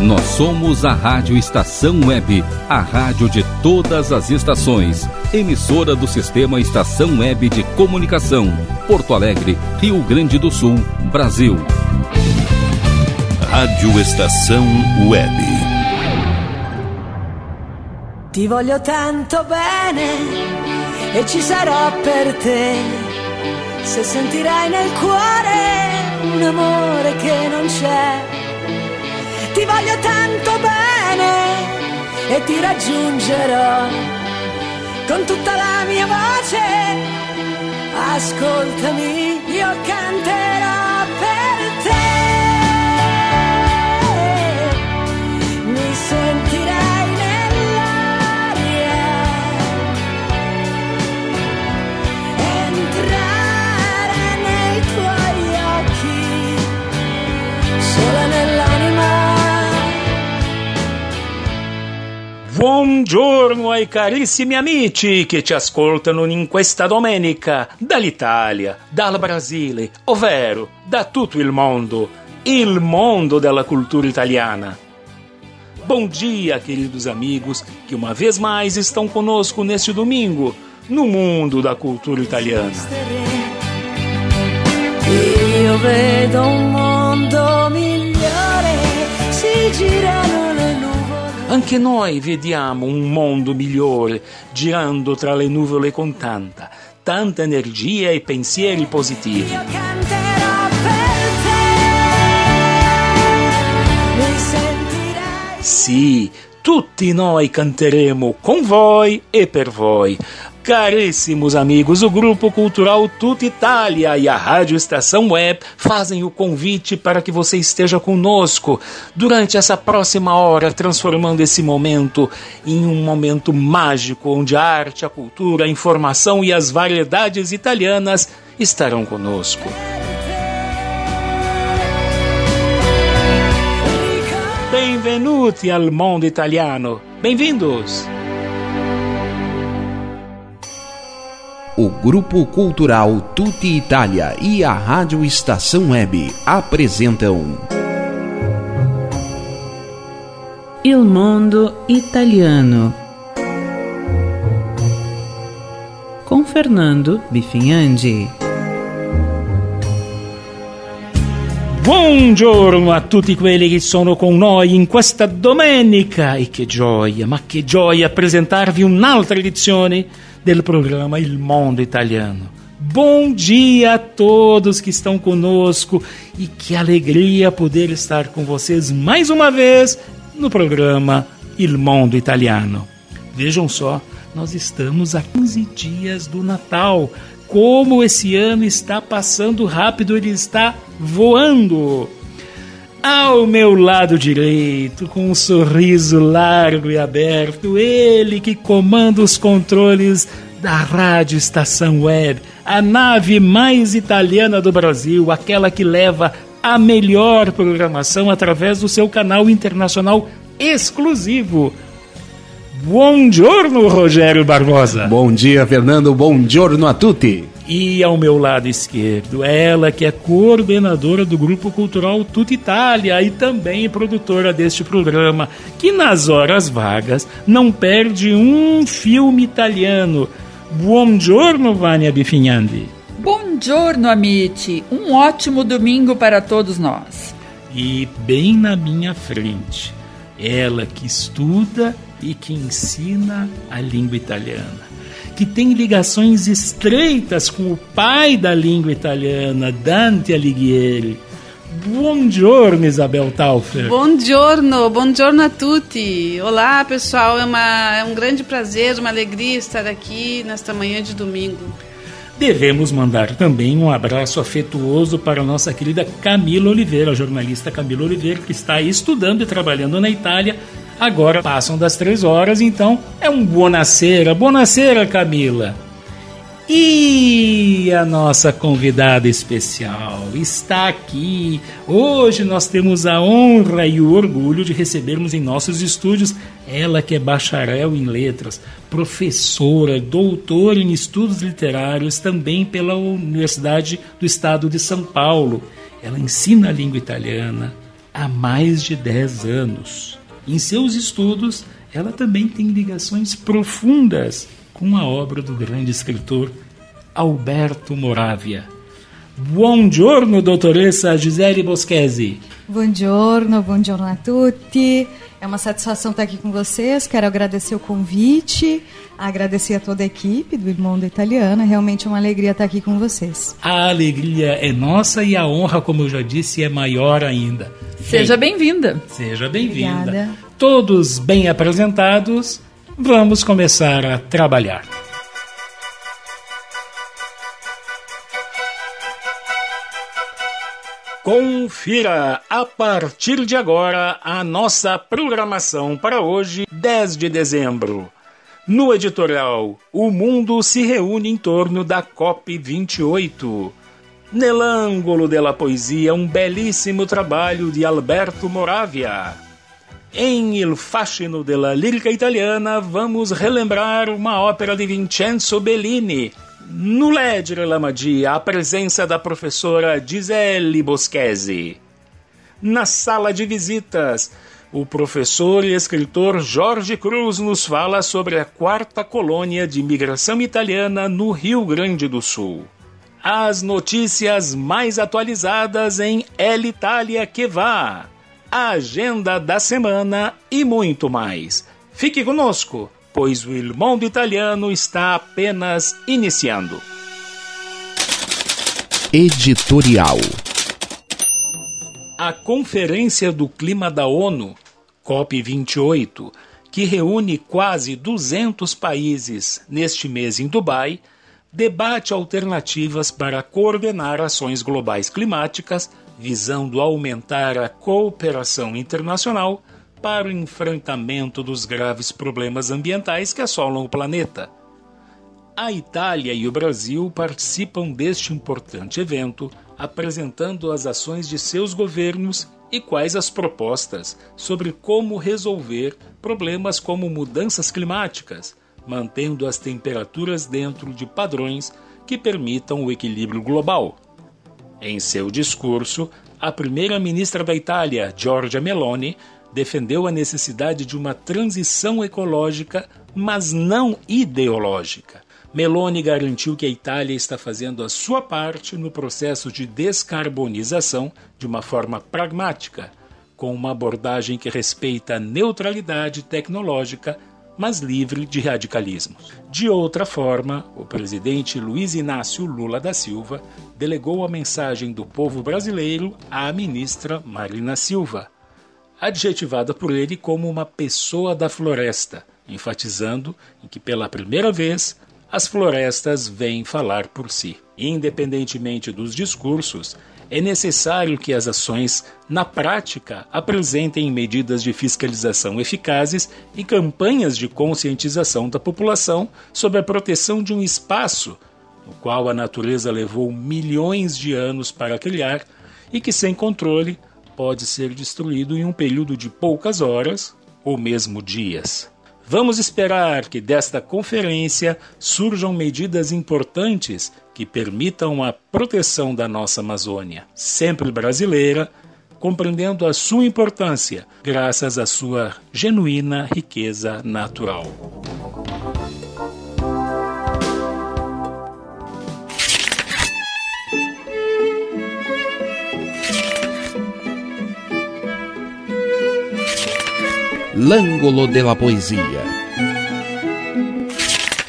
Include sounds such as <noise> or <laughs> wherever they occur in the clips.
Nós somos a Rádio Estação Web, a rádio de todas as estações. Emissora do Sistema Estação Web de Comunicação. Porto Alegre, Rio Grande do Sul, Brasil. Rádio Estação Web. Ti voglio tanto bene e ci sarò per te. Se sentirai nel cuore un amore che non c'è ti voglio tanto bene e ti raggiungerò con tutta la mia voce. Ascoltami, io canterò Buongiorno ai carissimi amici che ci ascoltano in questa domenica dall'Italia, dal Brasile, ovvero da tutto il mondo, il mondo della cultura italiana. Bom dia, queridos amigos, que uma vez mais estão conosco neste domingo no mundo da cultura italiana. Io vedo migliore, si girano le nuvole. Anche noi vediamo un mondo migliore girando tra le nuvole con tanta, tanta energia e pensieri positivi. Io canterò per te. Mi sentirai. Sì, tutti noi canteremo com voi e per voi. Caríssimos amigos, o Grupo Cultural Tuta Itália e a Rádio Estação Web fazem o convite para que você esteja conosco durante essa próxima hora, transformando esse momento em um momento mágico onde a arte, a cultura, a informação e as variedades italianas estarão conosco. Benvenuti al mondo italiano. Bem-vindos. Grupo Cultural Tutti Itália e a Rádio Estação Web apresentam Il Mondo Italiano com Fernando Bifinhandi. Buongiorno a tutti quelli che sono con noi in questa domenica e che gioia, ma che gioia presentarvi un'altra edizione del programma Il Mondo Italiano. Bom dia a todos que estão conosco e que alegria poder estar com vocês mais uma vez no programa Il Mondo Italiano. Vejam só, nós estamos a 15 dias do Natal. Como esse ano está passando rápido, ele está voando. Ao meu lado direito, com um sorriso largo e aberto, ele que comanda os controles da Rádio Estação Web, a nave mais italiana do Brasil, aquela que leva a melhor programação através do seu canal internacional exclusivo. Buongiorno, Rogério Barbosa. Bom dia, Fernando. Bom giorno a tutti. E ao meu lado esquerdo, ela que é coordenadora do Grupo Cultural Tuta Itália e também produtora deste programa, que nas horas vagas não perde um filme italiano. Buongiorno, Vânia Bifinhandi. Buongiorno, amici. Um ótimo domingo para todos nós. E bem na minha frente, ela que estuda e que ensina a língua italiana que tem ligações estreitas com o pai da língua italiana, Dante Alighieri. Buongiorno, Isabel Taufer. Buongiorno, buongiorno a tutti. Olá, pessoal. É, uma, é um grande prazer, uma alegria estar aqui nesta manhã de domingo. Devemos mandar também um abraço afetuoso para a nossa querida Camila Oliveira, a jornalista Camila Oliveira, que está estudando e trabalhando na Itália. Agora passam das três horas, então é um buonasera. Buonasera, Camila. E a nossa convidada especial está aqui. Hoje nós temos a honra e o orgulho de recebermos em nossos estúdios ela que é bacharel em letras, professora, doutora em estudos literários também pela Universidade do Estado de São Paulo. Ela ensina a língua italiana, há mais de 10 anos. Em seus estudos, ela também tem ligações profundas com a obra do grande escritor Alberto Moravia. Buongiorno, dottoressa Gisele Boschesi. Buongiorno, buongiorno a tutti. É uma satisfação estar aqui com vocês. Quero agradecer o convite, agradecer a toda a equipe do Il Mondo Italiano. É realmente uma alegria estar aqui com vocês. A alegria é nossa e a honra, como eu já disse, é maior ainda. Seja bem-vinda. Seja bem-vinda. Todos bem apresentados, vamos começar a trabalhar. Confira a partir de agora a nossa programação para hoje, 10 de dezembro. No editorial, o mundo se reúne em torno da COP28. Nell'angolo della poesia, um belíssimo trabalho de Alberto Moravia. Em Il fascino della lírica italiana, vamos relembrar uma ópera de Vincenzo Bellini, no Ledger Lamadia, a presença da professora Gisele Boschesi. Na sala de visitas, o professor e escritor Jorge Cruz nos fala sobre a quarta colônia de imigração italiana no Rio Grande do Sul. As notícias mais atualizadas em El Italia que vá, a agenda da semana e muito mais. Fique conosco! pois o Il Mondo Italiano está apenas iniciando. Editorial A Conferência do Clima da ONU, COP28, que reúne quase 200 países neste mês em Dubai, debate alternativas para coordenar ações globais climáticas visando aumentar a cooperação internacional para o enfrentamento dos graves problemas ambientais que assolam o planeta. A Itália e o Brasil participam deste importante evento, apresentando as ações de seus governos e quais as propostas sobre como resolver problemas como mudanças climáticas, mantendo as temperaturas dentro de padrões que permitam o equilíbrio global. Em seu discurso, a primeira-ministra da Itália, Giorgia Meloni, defendeu a necessidade de uma transição ecológica, mas não ideológica. Meloni garantiu que a Itália está fazendo a sua parte no processo de descarbonização de uma forma pragmática, com uma abordagem que respeita a neutralidade tecnológica, mas livre de radicalismos. De outra forma, o presidente Luiz Inácio Lula da Silva delegou a mensagem do povo brasileiro à ministra Marina Silva adjetivada por ele como uma pessoa da floresta, enfatizando em que pela primeira vez as florestas vêm falar por si. Independentemente dos discursos, é necessário que as ações, na prática, apresentem medidas de fiscalização eficazes e campanhas de conscientização da população sobre a proteção de um espaço no qual a natureza levou milhões de anos para criar e que, sem controle, pode ser destruído em um período de poucas horas ou mesmo dias. Vamos esperar que desta conferência surjam medidas importantes que permitam a proteção da nossa Amazônia, sempre brasileira, compreendendo a sua importância graças à sua genuína riqueza natural. L'Angolo della Poesia.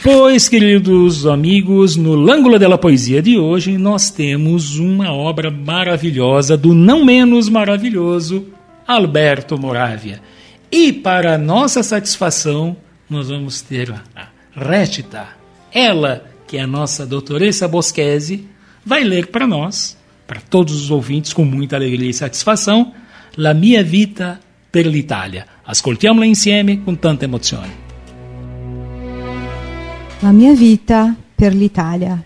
Pois, queridos amigos, no Lângulo della Poesia de hoje nós temos uma obra maravilhosa do não menos maravilhoso Alberto Moravia. E para nossa satisfação, nós vamos ter a Rétita, ela, que é a nossa doutoressa Boschesi, vai ler para nós, para todos os ouvintes, com muita alegria e satisfação, La mia vita per l'Italia. Ascoltiamola insieme con tanta emozione. La mia vita per l'Italia.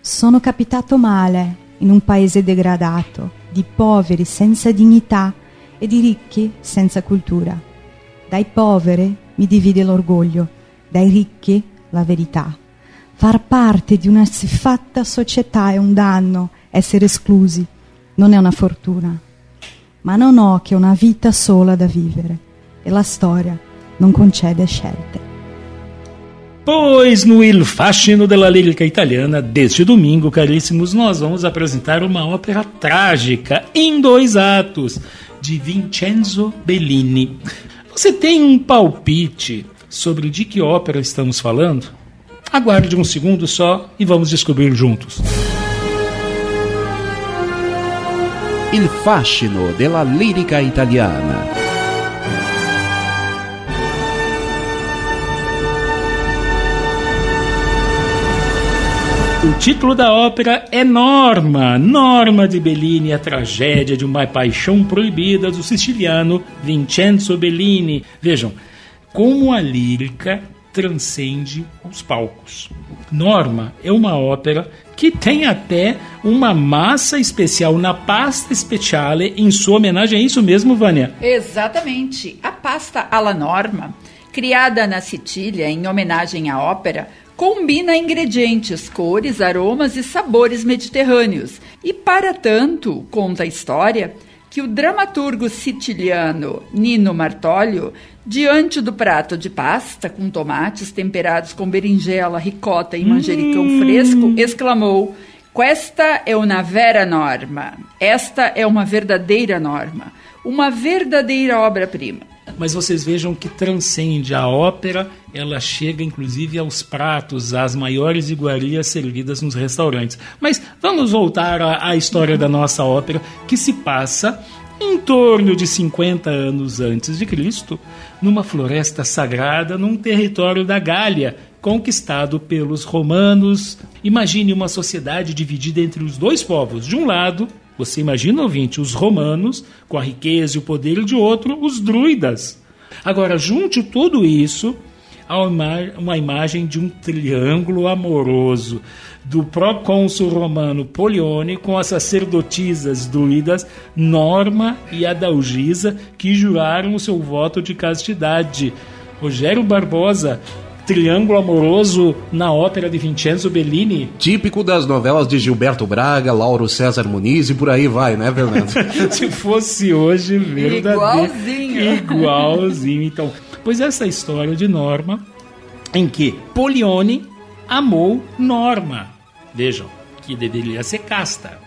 Sono capitato male in un paese degradato, di poveri senza dignità e di ricchi senza cultura. Dai poveri mi divide l'orgoglio, dai ricchi la verità. Far parte di una siffatta società è un danno, essere esclusi non è una fortuna ma non ho che una vita sola da vivere e la storia non concede scelte. Pois no Il Fascino della Lírica Italiana deste domingo, caríssimos, nós vamos apresentar uma ópera trágica em dois atos de Vincenzo Bellini. Você tem um palpite sobre de que ópera estamos falando? Aguarde um segundo só e vamos descobrir juntos. Il fascino della lirica italiana. O título da ópera é Norma, Norma de Bellini, a tragédia de uma paixão proibida do siciliano Vincenzo Bellini. Vejam, como a lírica transcende os palcos. Norma é uma ópera que tem até uma massa especial na pasta speciale em sua homenagem. É isso mesmo, Vânia? Exatamente. A pasta alla Norma, criada na Sicília em homenagem à ópera, combina ingredientes, cores, aromas e sabores mediterrâneos. E para tanto, conta a história, que o dramaturgo siciliano Nino Martolio, diante do prato de pasta com tomates temperados com berinjela, ricota e manjericão hum. fresco, exclamou: Questa é uma vera norma. Esta é uma verdadeira norma, uma verdadeira obra-prima mas vocês vejam que transcende a ópera, ela chega inclusive aos pratos, às maiores iguarias servidas nos restaurantes. Mas vamos voltar à, à história da nossa ópera, que se passa em torno de 50 anos antes de Cristo, numa floresta sagrada num território da Gália, conquistado pelos romanos. Imagine uma sociedade dividida entre os dois povos. De um lado, você imagina, ouvinte, os romanos, com a riqueza e o poder de outro, os druidas. Agora, junte tudo isso a uma imagem de um triângulo amoroso do procônsul romano Polione com as sacerdotisas druidas Norma e Adalgisa, que juraram o seu voto de castidade. Rogério Barbosa triângulo amoroso na ópera de Vincenzo Bellini. Típico das novelas de Gilberto Braga, Lauro César Muniz e por aí vai, né, Fernando? <laughs> Se fosse hoje, verdadeiro. Igualzinho. Igualzinho. Então, pois essa história de Norma, em que Polione amou Norma. Vejam, que deveria ser casta.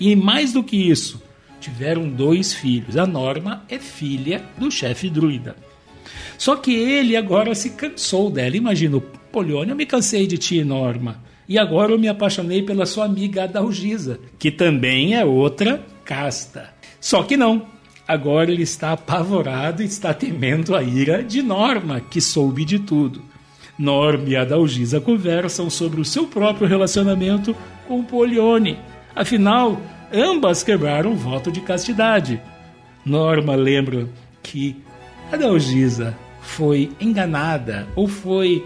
E mais do que isso, tiveram dois filhos. A Norma é filha do chefe druida. Só que ele agora se cansou dela. Imagina, Polione, eu me cansei de ti, Norma. E agora eu me apaixonei pela sua amiga Adalgisa, que também é outra casta. Só que não. Agora ele está apavorado e está temendo a ira de Norma, que soube de tudo. Norma e Adalgisa conversam sobre o seu próprio relacionamento com Polione. Afinal, ambas quebraram o voto de castidade. Norma lembra que Adalgisa foi enganada ou foi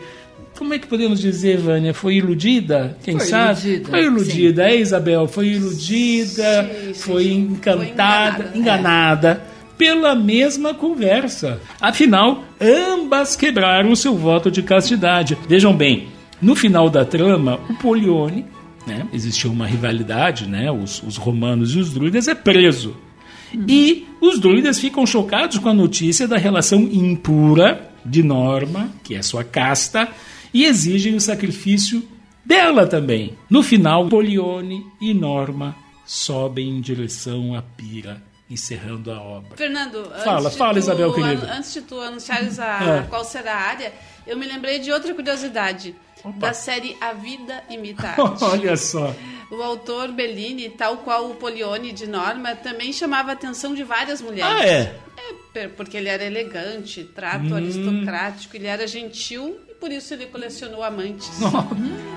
como é que podemos dizer, Vânia? Foi iludida? Quem foi sabe? Iludida, foi iludida, sim. é, Isabel? Foi iludida, sim, sim, foi encantada, foi enganada, enganada é. pela mesma conversa. Afinal, ambas quebraram o seu voto de castidade. Vejam bem, no final da trama, o Polione, né, existiu uma rivalidade, né, os, os romanos e os druidas, é preso. E os druidas ficam chocados com a notícia da relação impura de Norma, que é sua casta, e exigem o sacrifício dela também. No final, Polione e Norma sobem em direção à pira, encerrando a obra. Fernando, fala, fala, tu, Isabel querida. Antes de tu anunciares a, é. qual será a área, eu me lembrei de outra curiosidade Opa. da série A Vida Imita <laughs> Arte. Olha só. O autor Bellini, tal qual o Polione de Norma, também chamava a atenção de várias mulheres. Ah, é? É, porque ele era elegante, trato hum. aristocrático, ele era gentil e por isso ele colecionou amantes.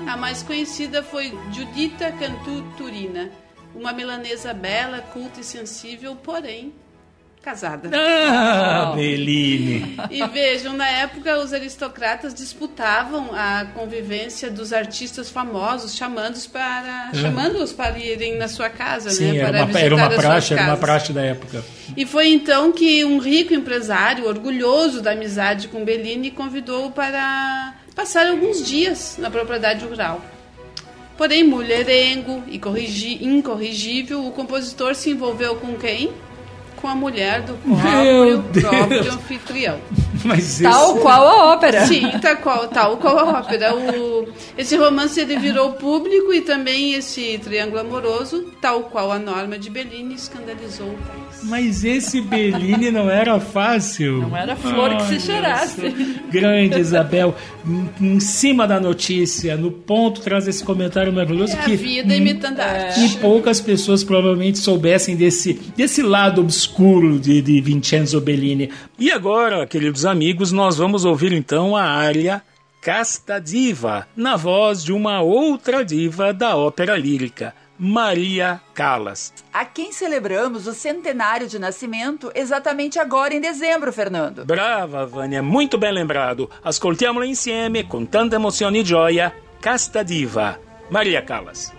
a mais conhecida foi Giuditta Cantu Turina, uma milanesa bela, culta e sensível, porém casada. Ah, oh. Bellini! E vejam, na época os aristocratas disputavam a convivência dos artistas famosos, chamando-os para, é. chamando-os para irem na sua casa, Sim, né? Para era uma, era uma praxe, era uma praxe da época. E foi então que um rico empresário, orgulhoso da amizade com Bellini, convidou-o para passar alguns dias na propriedade rural. Porém, mulherengo e incorrigível, o compositor se envolveu com quem? Com a mulher do próprio, próprio anfitrião. <laughs> Mas tal esse... qual a ópera. Sim, tal qual, tal qual a ópera. O, esse romance ele virou público e também esse triângulo amoroso, tal qual a norma de Bellini, escandalizou o país. Mas esse Bellini não era fácil. Não era flor que se cheirasse. Grande Isabel, em cima da notícia, no ponto, traz esse comentário maravilhoso é que a vida imitando a arte. E poucas pessoas provavelmente soubessem desse, desse lado obscuro de, de Vincenzo Bellini. E agora, queridos amigos, nós vamos ouvir então a área Casta Diva, na voz de uma outra diva da ópera lírica, Maria Callas. A quem celebramos o centenário de nascimento exatamente agora em dezembro, Fernando. Brava, Vânia, muito bem lembrado. Ascoltiamolo insieme com tanta emoção e gioia. Casta Diva, Maria Callas.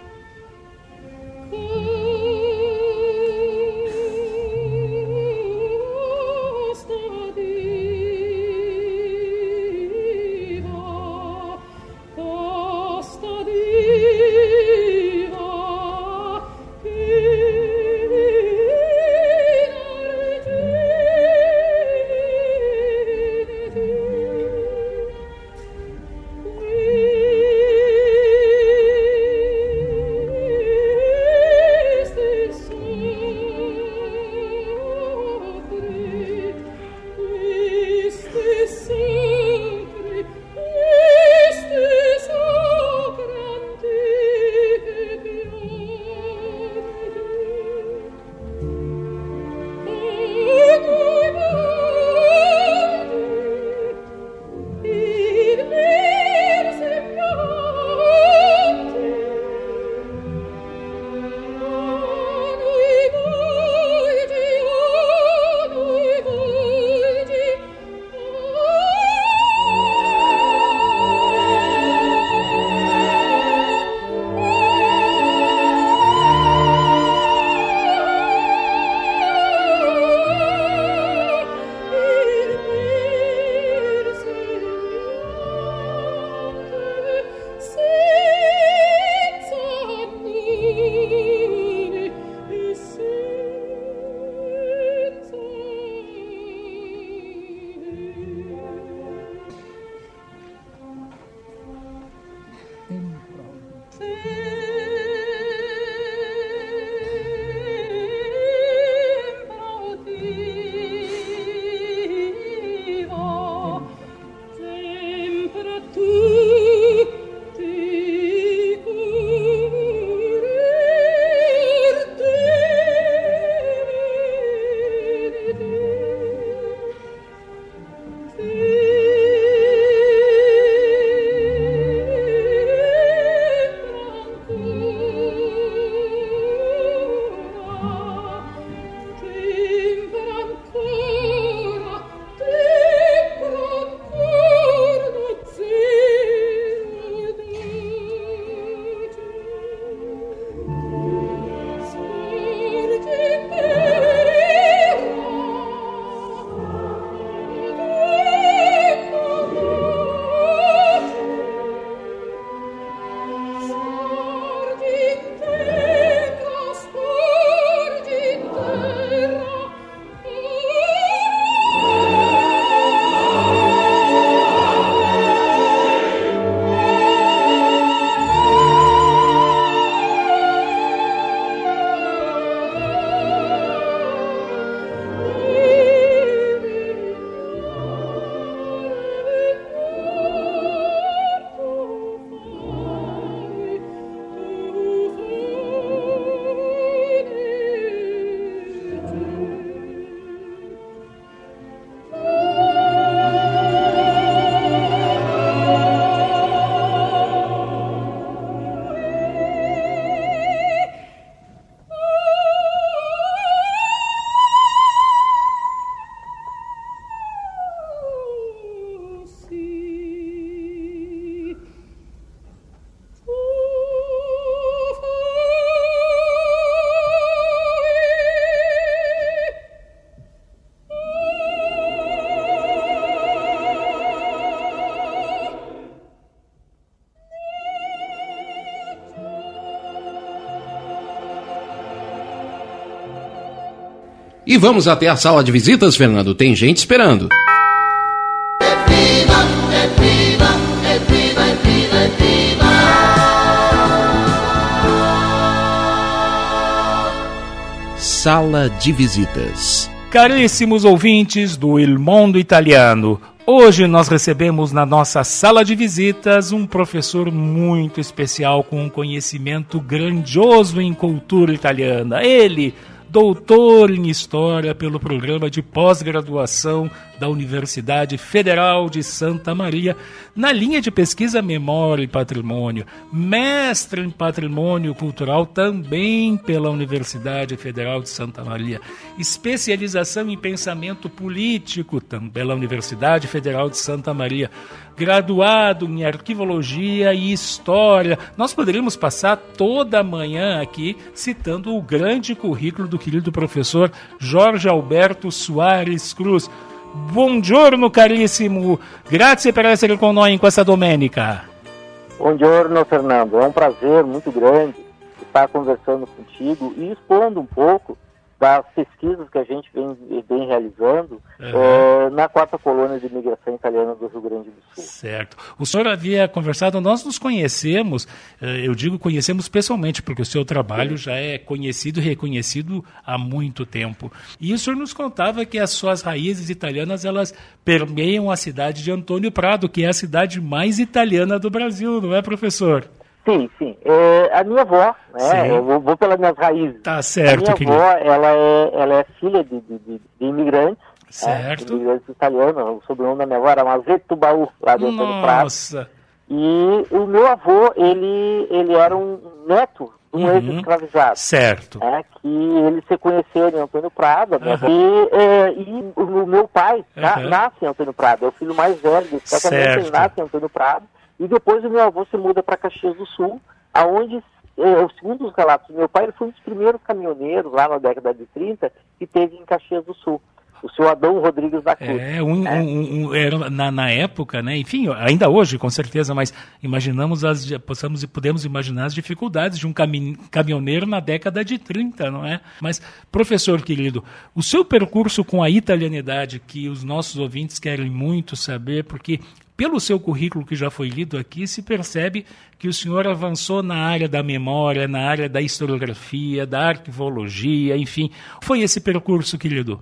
E vamos até a sala de visitas, Fernando. Tem gente esperando. Sala de visitas. Caríssimos ouvintes do Il Mondo Italiano, hoje nós recebemos na nossa sala de visitas um professor muito especial com um conhecimento grandioso em cultura italiana. Ele, doutor em História pelo programa de pós-graduação da Universidade Federal de Santa Maria, na linha de pesquisa Memória e Patrimônio, mestre em Patrimônio Cultural também pela Universidade Federal de Santa Maria, especialização em Pensamento Político também pela Universidade Federal de Santa Maria, graduado em Arquivologia e História. Nós poderíamos passar toda a manhã aqui citando o grande currículo do querido professor Jorge Alberto Soares Cruz. Buongiorno carissimo, grazie per essere con noi in questa domenica. Buongiorno Fernando, é um prazer muito grande estar conversando contigo e expondo um pouco das pesquisas que a gente vem, vem realizando uhum. na quarta colônia de imigração italiana do Rio Grande do Sul. Certo. O senhor havia conversado, nós nos conhecemos, eh, eu digo conhecemos pessoalmente, porque o seu trabalho já é conhecido e reconhecido há muito tempo. E o senhor nos contava que as suas raízes italianas, elas permeiam a cidade de Antônio Prado, que é a cidade mais italiana do Brasil, não é, professor? Sim, sim. É, a minha avó, né? Eu vou, vou, pelas minhas raízes. Tá certo, A minha querido. avó, ela é, ela é filha de, de, de, de imigrantes. Certo. Né? De imigrantes italianos. O sobrenome da minha avó era Mazeto Baú, lá dentro do Prado. Nossa. E o meu avô, ele, ele era um neto de um Uhum. ex-escravizado. Certo. né, que eles se conheceram em Antônio Prado, né, Aham. e, é, e o meu pai na- Aham. nasce em Antônio Prado, é o filho mais velho casamento, ele Certo. nasce em Antônio Prado, e depois o meu avô se muda para Caxias do Sul, aonde, é, segundo os relatos do meu pai, ele foi um dos primeiros caminhoneiros lá na década de 30 que teve em Caxias do Sul, o seu Adão Rodrigues da Cruz. É, um, um- um- era na, na época, né? Enfim, ainda hoje, com certeza, mas imaginamos as, possamos e podemos imaginar as dificuldades de um cami- caminhoneiro na década de 30, não é? Mas, professor querido, o seu percurso com a italianidade, que os nossos ouvintes querem muito saber, porque pelo seu currículo que já foi lido aqui, se percebe que o senhor avançou na área da memória, na área da historiografia, da arquivologia, enfim. Foi esse percurso, querido?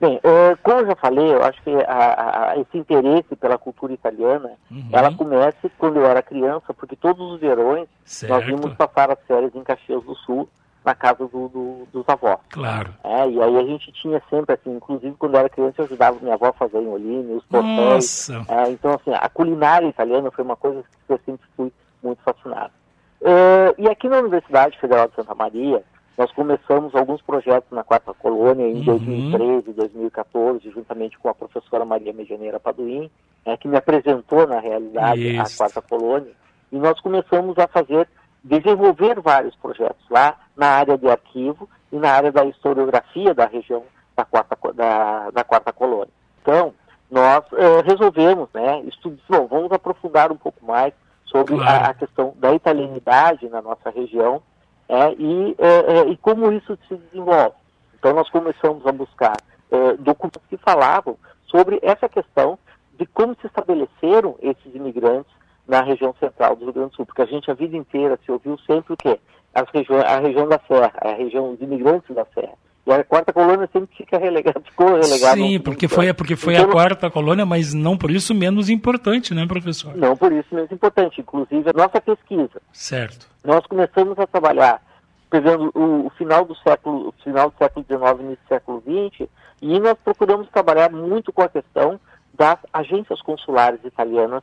Bem, eh, como eu já falei, eu acho que a- a- esse interesse pela cultura italiana, Uhum. ela começa quando eu era criança, porque todos os verões Certo. nós íamos passar as férias em Caxias do Sul, na casa do- do- dos avós. Claro. É, e aí a gente tinha sempre, assim, inclusive quando eu era criança eu ajudava minha avó a fazer enholine, os. Nossa. É, então, assim, a culinária italiana foi uma coisa que eu sempre fui muito fascinado. É, e aqui na Universidade Federal de Santa Maria, nós começamos alguns projetos na quarta colônia em Uhum. 2013, 2014, juntamente com a professora Maria Medianeira Paduim, né, que me apresentou, na realidade, a Isso. quarta colônia, e nós começamos a fazer, desenvolver vários projetos lá na área de arquivo e na área da historiografia da região da quarta, da, da quarta colônia. Então, nós eh, resolvemos, né, estudar, bom, vamos aprofundar um pouco mais sobre Claro. a, a questão da italianidade na nossa região é, e, é, e como isso se desenvolve. Então nós começamos a buscar é, documentos que falavam sobre essa questão de como se estabeleceram esses imigrantes na região central do Rio Grande do Sul, porque a gente a vida inteira se ouviu sempre o quê? As regiões, a região da Serra, a região dos imigrantes da Serra. E a quarta colônia sempre fica relegada, ficou relegada. Sim, porque foi, porque foi Então, a quarta colônia, mas não por isso menos importante, né, professor? Não por isso menos importante. Inclusive, a nossa pesquisa Certo. nós começamos a trabalhar pegando o, o final do século, o final do século XIX, início do século XX, e nós procuramos trabalhar muito com a questão das agências consulares italianas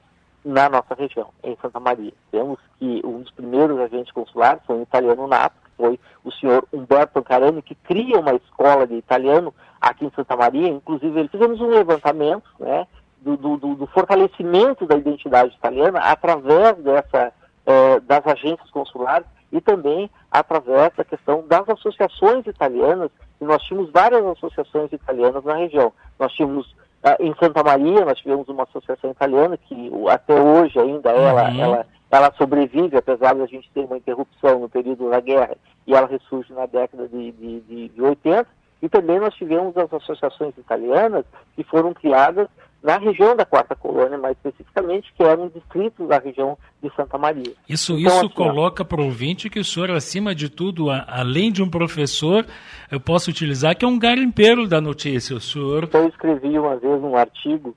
na nossa região, em Santa Maria. Temos que um dos primeiros agentes consulares foi um italiano nato, que foi o senhor Umberto Carani, que cria uma escola de italiano aqui em Santa Maria. Inclusive, ele fizemos um levantamento, né, do, do, do- fortalecimento da identidade italiana através dessa eh, das agências consulares e também através da questão das associações italianas, e nós tínhamos várias associações italianas na região. Nós tínhamos em Santa Maria, nós tivemos uma associação italiana que até hoje ainda ela, Uhum. ela, ela sobrevive, apesar de a gente ter uma interrupção no período da guerra, e ela ressurge na década de, de, de, de 80. E também nós tivemos as associações italianas que foram criadas na região da Quarta Colônia, mais especificamente, que eram distritos da região de Santa Maria. Isso, então, isso assim, coloca para o ouvinte que o senhor, acima de tudo, a, além de um professor, eu posso utilizar que é um garimpeiro da notícia. O senhor... Então, eu escrevi uma vez um artigo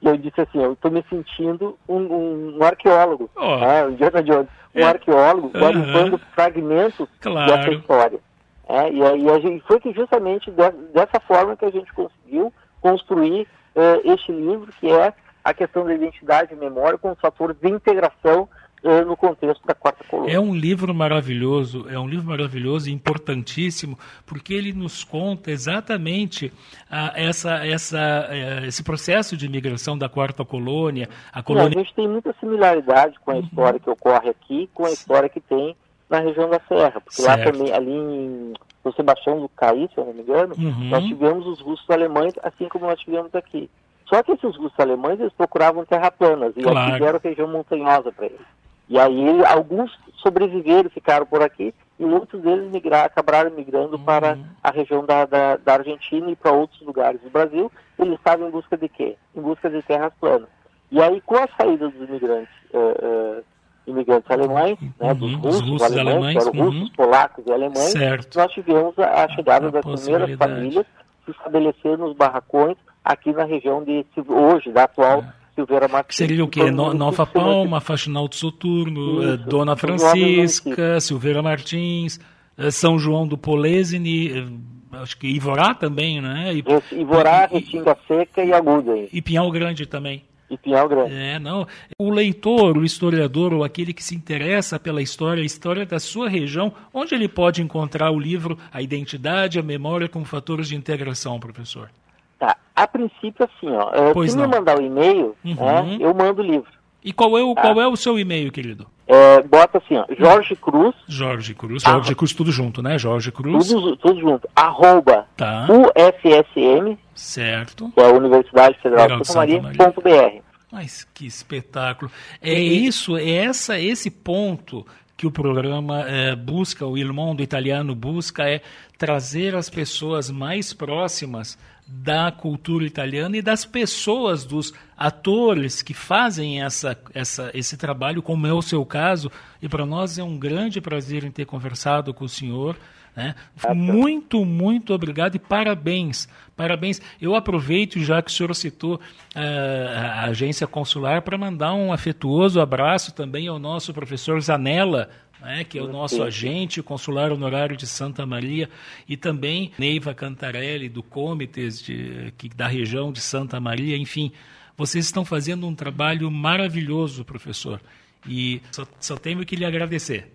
e eu disse assim, eu estou me sentindo um, um, um arqueólogo, oh. né, Indiana Jones, um é. arqueólogo garimpando fragmentos claro. dessa história. É, e, e gente, foi que justamente de, dessa forma que a gente conseguiu construir uh, este livro, que é a questão da identidade e memória como fator de integração uh, no contexto da quarta coluna. É um livro maravilhoso, é um livro maravilhoso e importantíssimo, porque ele nos conta exatamente uh, essa, essa, uh, esse processo de imigração da quarta colônia. A, colônia... a gente tem muita similaridade com a uhum. história que ocorre aqui, com a história que tem na região da Serra, porque certo. lá também, ali em no Sebastião do Caí, se eu não me engano, uhum. nós tivemos os russos alemães, assim como nós tivemos aqui. Só que esses russos alemães, eles procuravam terra planas, e claro. aqui deram região montanhosa para eles. E aí alguns sobreviveram, ficaram por aqui, e muitos deles migraram, acabaram migrando uhum. para a região da, da, da Argentina e para outros lugares do Brasil. Eles estavam em busca de quê? Em busca de terras planas. E aí, com a saída dos imigrantes uh, uh, imigrantes alemães, né, uhum, dos russos, russos alemães, alemães eram uhum. russos, polacos e alemães, certo. nós tivemos a, a chegada a das primeiras famílias se estabelecer nos barracões aqui na região de hoje, da atual é. Silveira Martins. Seria o quê? No, Nova Palma, Faxinal Soturno, Isso, Dona Francisca, Silveira Martins, eh, São João do Polesine, eh, acho que Ivorá também, né? E, Ivorá, Restinga Seca e Aguda. E Pinhal Grande também e Pinhal Grande. É, não. O leitor, o historiador ou aquele que se interessa pela história, a história da sua região, onde ele pode encontrar o livro A Identidade, a Memória como Fatores de Integração, professor? Tá. A princípio, assim, ó. Eh, pois se não. me mandar o e-mail, uhum. né, eu mando o livro. E qual é o, tá? qual é o seu e-mail, querido? É, bota assim, ó, Jorge Cruz. Jorge Cruz, Jorge ah, Cruz, tudo junto, né? Jorge Cruz. Tudo, tudo junto. Arroba tá. UFSM. Certo. Que é a Universidade Federal de Santa Maria, Maria. Ponto BR. Mas que espetáculo! É isso, é essa, esse ponto que o programa é, busca, o Il Mondo Italiano busca, é trazer as pessoas mais próximas da cultura italiana e das pessoas, dos atores que fazem essa, essa, esse trabalho, como é o seu caso. E para nós é um grande prazer em ter conversado com o senhor. Né? Muito, muito obrigado e parabéns. Parabéns. Eu aproveito, já que o senhor citou uh, a agência consular, para mandar um afetuoso abraço também ao nosso professor Zanella, né, que é o nosso agente consular honorário de Santa Maria, e também Neiva Cantarelli, do Comites de, que, da região de Santa Maria, enfim. Vocês estão fazendo um trabalho maravilhoso, professor, e só, só tenho que lhe agradecer.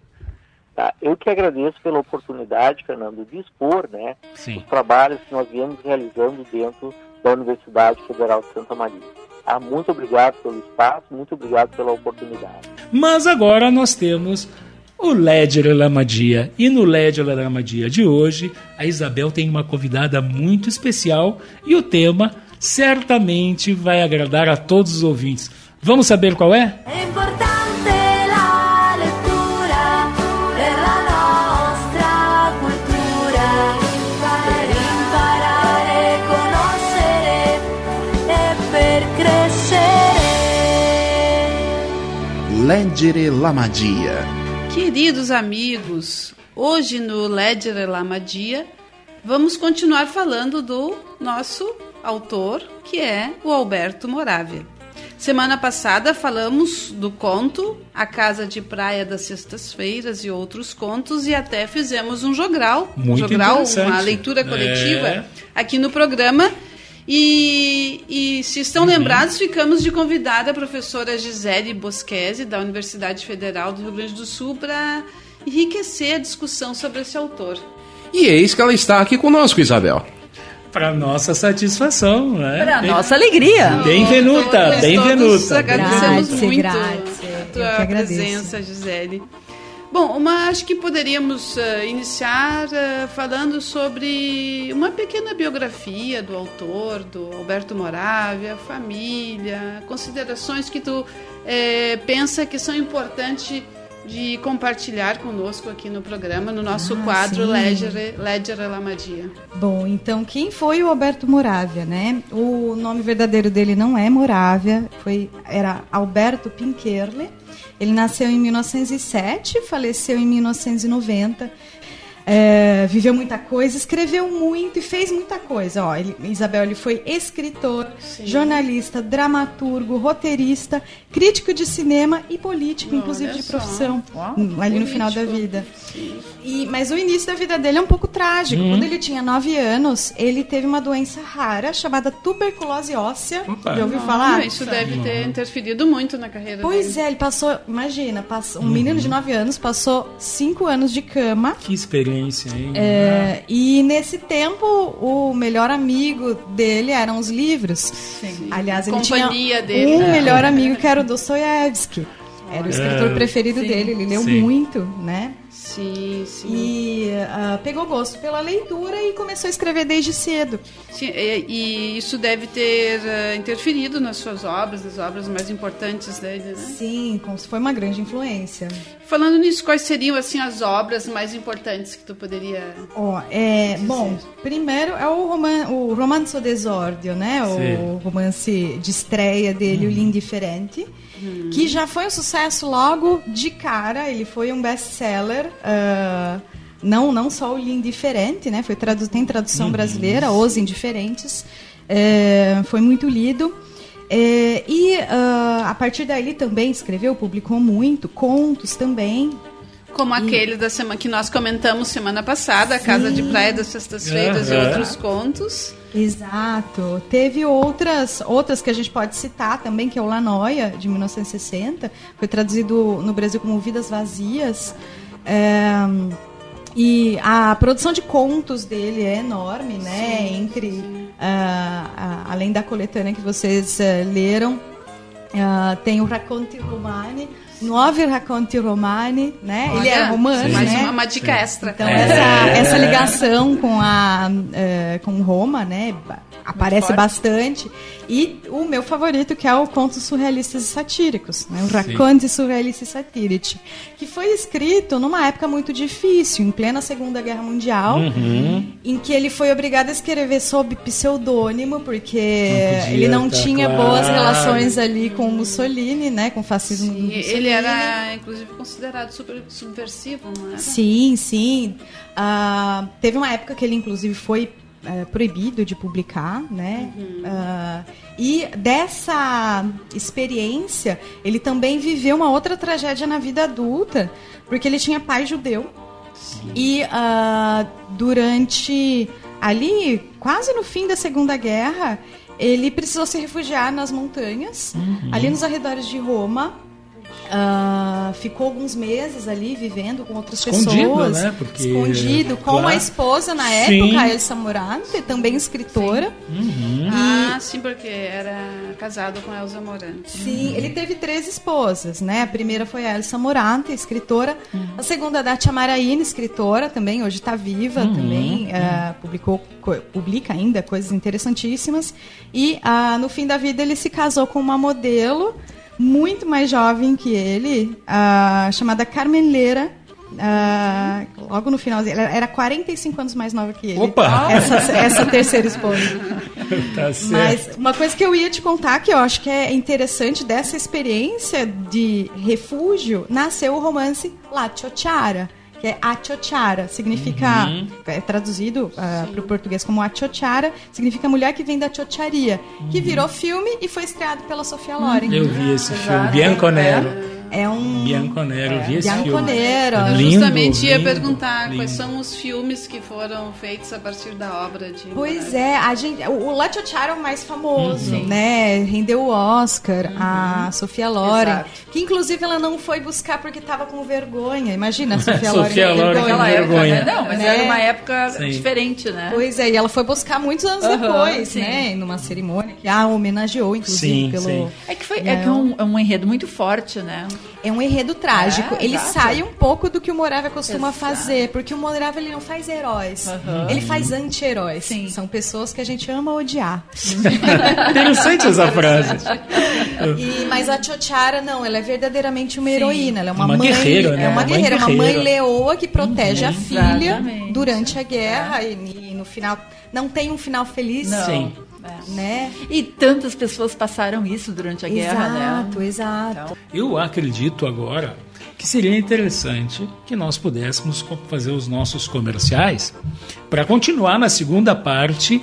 Tá? Eu que agradeço pela oportunidade, Fernando, de expor né, Sim. os trabalhos que nós viemos realizando dentro da Universidade Federal de Santa Maria. Ah, muito obrigado pelo espaço, muito obrigado pela oportunidade. Mas agora nós temos o Ledger Lamadia. E no Ledger Lamadia de hoje, a Isabel tem uma convidada muito especial e o tema certamente vai agradar a todos os ouvintes. Vamos saber qual é? É importante. Leggere Lamadia. Queridos amigos, hoje no Leggere Lamadia vamos continuar falando do nosso autor, que é o Alberto Moravia. Semana passada falamos do conto A Casa de Praia das Sextas-Feiras e outros contos e até fizemos um jogral, Muito um jogral, uma leitura coletiva é. aqui no programa e, e se estão uhum. lembrados, ficamos de convidar a professora Gisele Bosquese, da Universidade Federal do Rio Grande do Sul, para enriquecer a discussão sobre esse autor. E eis que ela está aqui conosco, Isabel. Para nossa satisfação, né? Para nossa alegria. Bem-venuta, bem-venuta. Agradecemos muito a tua presença, Gisele. Bom, uma, acho que poderíamos uh, iniciar uh, falando sobre uma pequena biografia do autor, do Alberto Moravia, família, considerações que tu eh, pensa que são importantes de compartilhar conosco aqui no programa, no nosso Ah, quadro sim. Ledger, Ledger Lamadia. Bom, então quem foi o Alberto Moravia, né? O nome verdadeiro dele não é Moravia, foi era Alberto Pinkerle. Ele nasceu em 1907, faleceu em 1990. É, viveu muita coisa, escreveu muito e fez muita coisa. Ó, ele- Isabel, ele foi escritor, jornalista, dramaturgo, roteirista, crítico de cinema e político, inclusive de profissão, Uau, ali no final da político. vida. E, mas o início da vida dele é um pouco trágico. Uhum. Quando ele tinha 9 anos, ele teve uma doença rara chamada tuberculose óssea. Opa. Já ouviu falar? isso deve ter interferido muito na carreira Pois dele. é, ele passou, imagina, passou, um Uhum. menino de 9 anos passou 5 anos de cama. Que experiência, hein? É, e nesse tempo, o melhor amigo dele eram os livros. Sim. Aliás, ele Companhia tinha dele. um É. melhor amigo que era o Dostoiévski. Era o escritor É. preferido Sim. dele, ele leu Sim. muito, né? Sim, sim. E ah, pegou gosto pela leitura e começou a escrever desde cedo. Sim, e, e isso deve ter eh, interferido nas suas obras, nas obras mais importantes dele, né? Sim, com- foi uma grande influência. Falando nisso, quais seriam assim as obras mais importantes que tu poderia Ó, é, bom, primeiro é o, roman, o Romanzo d'Esordio, né? O Sim. romance de estreia dele, O L'Indifferente, que já foi um sucesso logo de cara. Ele foi um best-seller. ah, não, não só o L'Indifferente, né? Foi tradu tem tradução brasileira, Os Indiferentes. É, foi muito lido. É, e ah, a partir daí ele também escreveu, publicou muito, contos também. Como aquele da semana que nós comentamos semana passada, a Casa de Praia das Sextas-Feiras e Aham. outros contos. Exato. Teve outras, outras que a gente pode citar também, que é o La Noia, de 1960. Foi traduzido no Brasil como Vidas Vazias. É, e a produção de contos dele é enorme, né? Entre, ah, ah, além da coletânea que vocês eh, leram, ah, tem o Racconti Romani, Nuovi Racconti Romani, né? Ele é Olha, romano, mais né? uma, uma dica extra. Então essa, essa ligação com a eh, com Roma, né, aparece bastante. E o meu favorito que é o Contos Surrealistas e Satíricos, né, o Racconti Surrealisti Satirici, que foi escrito numa época muito difícil, em plena Segunda Guerra Mundial, Uhum. em que ele foi obrigado a escrever sob pseudônimo porque Não podia ele não tá tinha claro. boas relações ali com o Mussolini, né, com o fascismo do E Mussolini. ele era, inclusive, considerado super subversivo, não era? Sim, sim. Ah, teve uma época que ele, inclusive, foi eh, proibido de publicar, né? Ah, e dessa experiência, ele também viveu uma outra tragédia na vida adulta, porque ele tinha pai judeu. E ah, durante ali, quase no fim da Segunda Guerra, ele precisou se refugiar nas montanhas, ali nos arredores de Roma. Ah, ficou alguns meses ali vivendo com outras Escondido, pessoas, né? Porque, escondido, com claro. a esposa na Sim. época, a Elsa Morante, também escritora. Uhum. Ah, sim, porque era casado com Elza Morante. Sim, ele teve três esposas, né? A primeira foi a Elsa Morante, escritora. A segunda, a Dacia Maraína, escritora também, hoje está viva também. ah, publicou, co- publica ainda coisas interessantíssimas. E ah, no fim da vida ele se casou com uma modelo muito mais jovem que ele, ah, chamada Carmen Leira. ah, logo no finalzinho, ela era 45 anos mais nova que ele. Opa! Essa, essa terceira esposa. <laughs> Tá certo. Mas uma coisa que eu ia te contar, que eu acho que é interessante dessa experiência de refúgio, nasceu o romance La Chochara, que é a Chochara, significa, Uhum. é traduzido para o português como a Chochara, significa mulher que vem da chocharia, que virou filme e foi estreado pela Sofia Loren. Uhum. Eu vi esse filme, Exato. Bianconero. É um... Bianconero, eu vi esse filme. Bianconero. É Eu lindo, justamente ia lindo, perguntar lindo. quais são os filmes que foram feitos a partir da obra de. Pois é, a gente, o o La Chochara é o mais famoso, né? Rendeu o Oscar, a Sofia Loren, Exato. que inclusive ela não foi buscar porque estava com vergonha. Imagina <laughs> a Sofia Loren. Sofia com Loren vergonha. Naquela época, vergonha. né? Não, mas Né? era uma época Sim. diferente, né? Pois é, e ela foi buscar muitos anos Aham, depois, sim. né? Numa cerimônia que a homenageou, inclusive, Sim, pelo. sim. É que foi Né? é que é um, é um enredo muito forte, né? É um enredo trágico. É, ele exato. sai um pouco do que o Moravia costuma Exato. fazer, porque o Moravia ele não faz heróis. Aham. Ele faz anti-heróis. São pessoas que a gente ama odiar. <laughs> Interessante essa frase. E, mas a Chochara, não, ela é verdadeiramente uma heroína. Ela é uma, Uma mãe. guerreira, né? É uma guerreira, uma mãe leoa que protege a filha Exatamente. durante a guerra e, e no final. Não tem um final feliz. Não. Sim. Né? E tantas pessoas passaram isso durante a guerra, né? Exato, exato. Eu acredito agora que seria interessante que nós pudéssemos fazer os nossos comerciais para continuar na segunda parte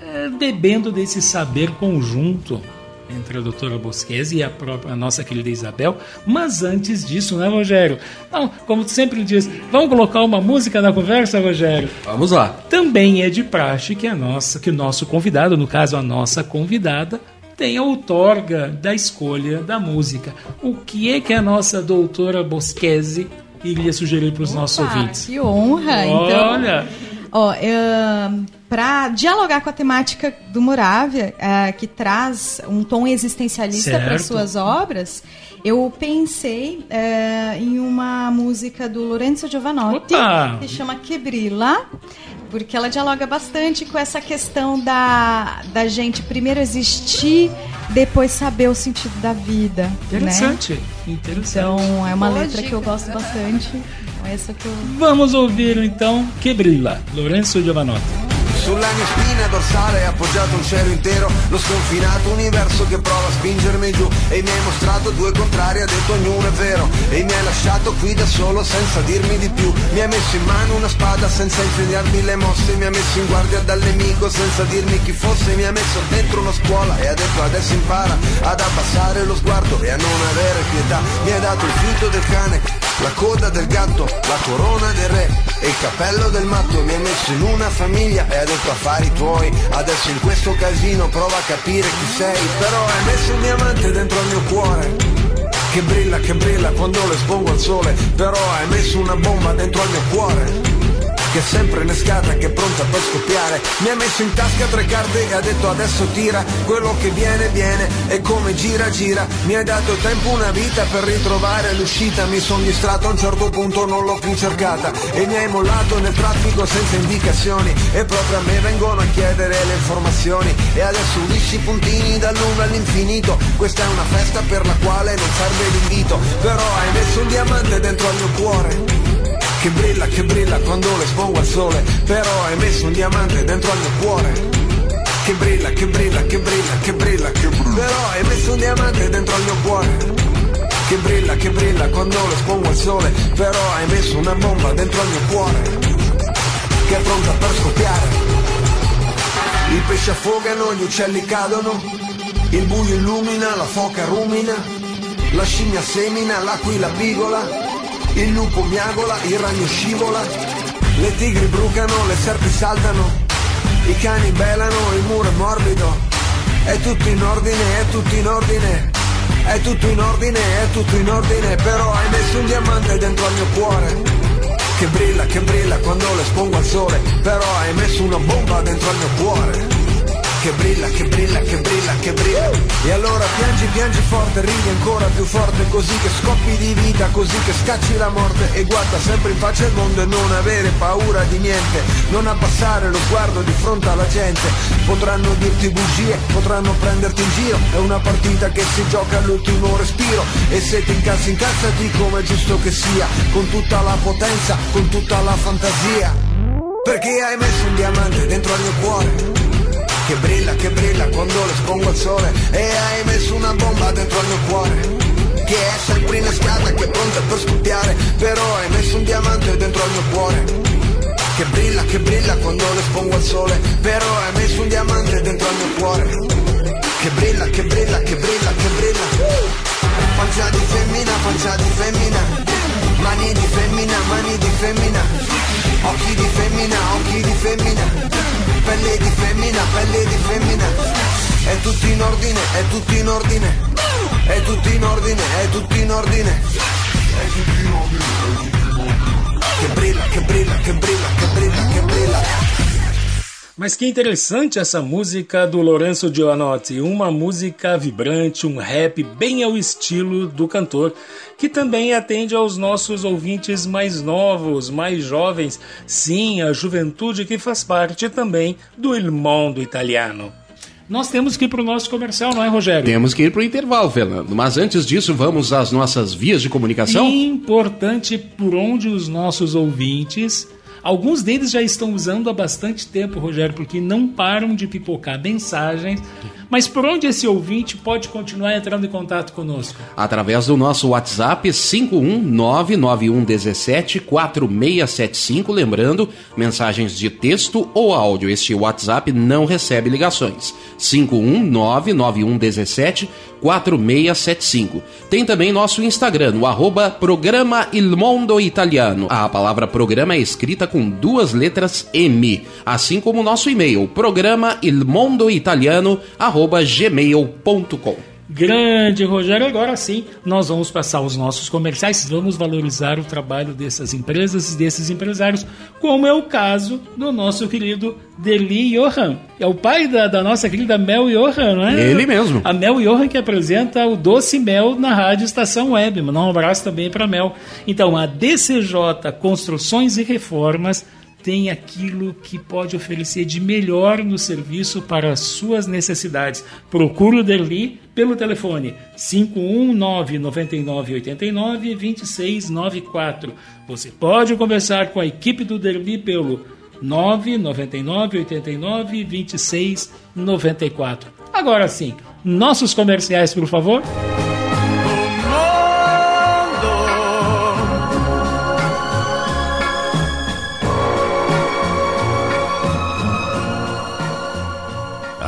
eh, bebendo desse saber conjunto entre a doutora Bosquese e a própria a nossa querida Isabel. Mas antes disso, né, Rogério? Não, como tu sempre diz, vamos colocar uma música na conversa, Rogério? Vamos lá. Também é de praxe que a nossa, que o nosso convidado, no caso a nossa convidada, tenha outorga da escolha da música. O que é que a nossa doutora Bosquese iria sugerir para os nossos Ah, ouvintes? que honra! Então, Ó, para dialogar com a temática do Moravia, ah, que traz um tom existencialista para suas obras, eu pensei eh, em uma música do Lorenzo Giovanotti Opa! que chama Quebrila, porque ela dialoga bastante com essa questão da, da gente primeiro existir, depois saber o sentido da vida. Né? interessante. Interessante. Então é uma Boa letra que eu gosto bastante. Essa que eu Vamos ouvir então Que Brilla, Lorenzo Giovanotti. Sulla mia spina dorsale è appoggiato un cielo intero Lo sconfinato universo che prova a spingermi giù. E mi hai mostrato due contrari, ha detto ognuno è vero. E mi hai lasciato qui da solo senza dirmi di più. Mi hai messo in mano una spada senza insegnarmi le mosse. Mi ha messo in guardia dal nemico senza dirmi chi fosse. Mi ha messo dentro una scuola e ha detto adesso impara Ad abbassare lo sguardo e a non avere pietà. Mi hai dato il fiuto del cane, la coda del gatto La corona del re e il cappello del matto. Mi hai messo in una famiglia e ha detto affari tuoi. Adesso in questo casino prova a capire chi sei. Però hai messo un diamante dentro al mio cuore. Che brilla, che brilla quando lo espongo al sole. Però hai messo una bomba dentro al mio cuore che è sempre innescata, che è pronta per scoppiare. Mi ha messo in tasca tre carte e ha detto adesso tira Quello che viene viene e come gira gira. Mi hai dato tempo una vita per ritrovare l'uscita. Mi sono distratto a un certo punto non l'ho più cercata. E mi hai mollato nel traffico senza indicazioni. E proprio a me vengono a chiedere le informazioni. E adesso unisci i puntini dall'uno all'infinito. Questa è una festa per la quale non serve l'invito. Però hai messo un diamante dentro al mio cuore che brilla, che brilla quando lo espongo al sole Però hai messo un diamante dentro al mio cuore. Che brilla, che brilla, che brilla, che brilla, che brilla. Però hai messo un diamante dentro al mio cuore. Che brilla, che brilla quando lo espongo al sole Però hai messo una bomba dentro al mio cuore. Che è pronta per scoppiare. I pesci affogano, gli uccelli cadono Il buio illumina, la foca rumina La scimmia semina, l'aquila pigola Il lupo miagola, il ragno scivola Le tigri brucano, le serpi saltano I cani belano, il muro è morbido È tutto in ordine, è tutto in ordine È tutto in ordine, è tutto in ordine Però hai messo un diamante dentro al mio cuore che brilla, che brilla quando lo espongo al sole Però hai messo una bomba dentro al mio cuore Che brilla, che brilla, che brilla, che brilla. E allora piangi, piangi forte, ridi ancora più forte Così che scoppi di vita, così che scacci la morte E guarda sempre in faccia il mondo e non avere paura di niente. Non abbassare lo sguardo di fronte alla gente. Potranno dirti bugie, potranno prenderti in giro. È una partita che si gioca all'ultimo respiro. E se ti incazzi incazzati come è giusto che sia. Con tutta la potenza, con tutta la fantasia. Perché hai messo un diamante dentro al mio cuore che brilla, che brilla quando lo espongo al sole. E hai messo una bomba dentro al mio cuore Che è sempre innescata, che è pronta per scoppiare. Però hai messo un diamante dentro al mio cuore Che brilla, che brilla quando lo espongo al sole. Però hai messo un diamante dentro al mio cuore Che brilla, che brilla, che brilla, che brilla. Pancia di femmina, pancia di femmina. Mani di femmina, mani di femmina. Occhi di femmina, occhi di femmina Pelle di femmina, pelle di femmina. È tutto in ordine, è tutto in ordine. È tutto in ordine, è tutto in ordine. È tutto in ordine, è tutto in ordine. Che brilla, che brilla, che brilla, che brilla, che brilla Mas que interessante essa música do Lourenço Giovanotti, uma música vibrante, um rap bem ao estilo do cantor, que também atende aos nossos ouvintes mais novos, mais jovens, sim, a juventude que faz parte também do Il Mondo Italiano. Nós temos que ir para o nosso comercial, não é, Rogério? Temos que ir para o intervalo, Fernando. Mas antes disso, vamos às nossas vias de comunicação? Importante por onde os nossos ouvintes Alguns deles já estão usando há bastante tempo, Rogério, porque não param de pipocar mensagens. Mas por onde esse ouvinte pode continuar entrando em contato conosco? Através do nosso WhatsApp 51991174675. Lembrando, mensagens de texto ou áudio. Este WhatsApp não recebe ligações. 5199117 4675. Tem também nosso Instagram, no arroba Programa Il Mondo Italiano. A palavra programa é escrita com duas letras M, assim como nosso e-mail, programa il mondo italiano, arroba gmail.com. Grande Rogério, agora sim nós vamos passar os nossos comerciais, vamos valorizar o trabalho dessas empresas e desses empresários, como é o caso do nosso querido Deli Johan. É o pai da, da nossa querida Mel Johan, não é? Ele mesmo. A Mel Johan que apresenta o Doce Mel na Rádio Estação Web. Mandar um abraço também para Mel. Então, a DCJ Construções e Reformas tem aquilo que pode oferecer de melhor no serviço para as suas necessidades. Procure o Derli pelo telefone 519 9989 2694. Você pode conversar com a equipe do Derli pelo 999 89 26 94. Agora sim, nossos comerciais, por favor.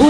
O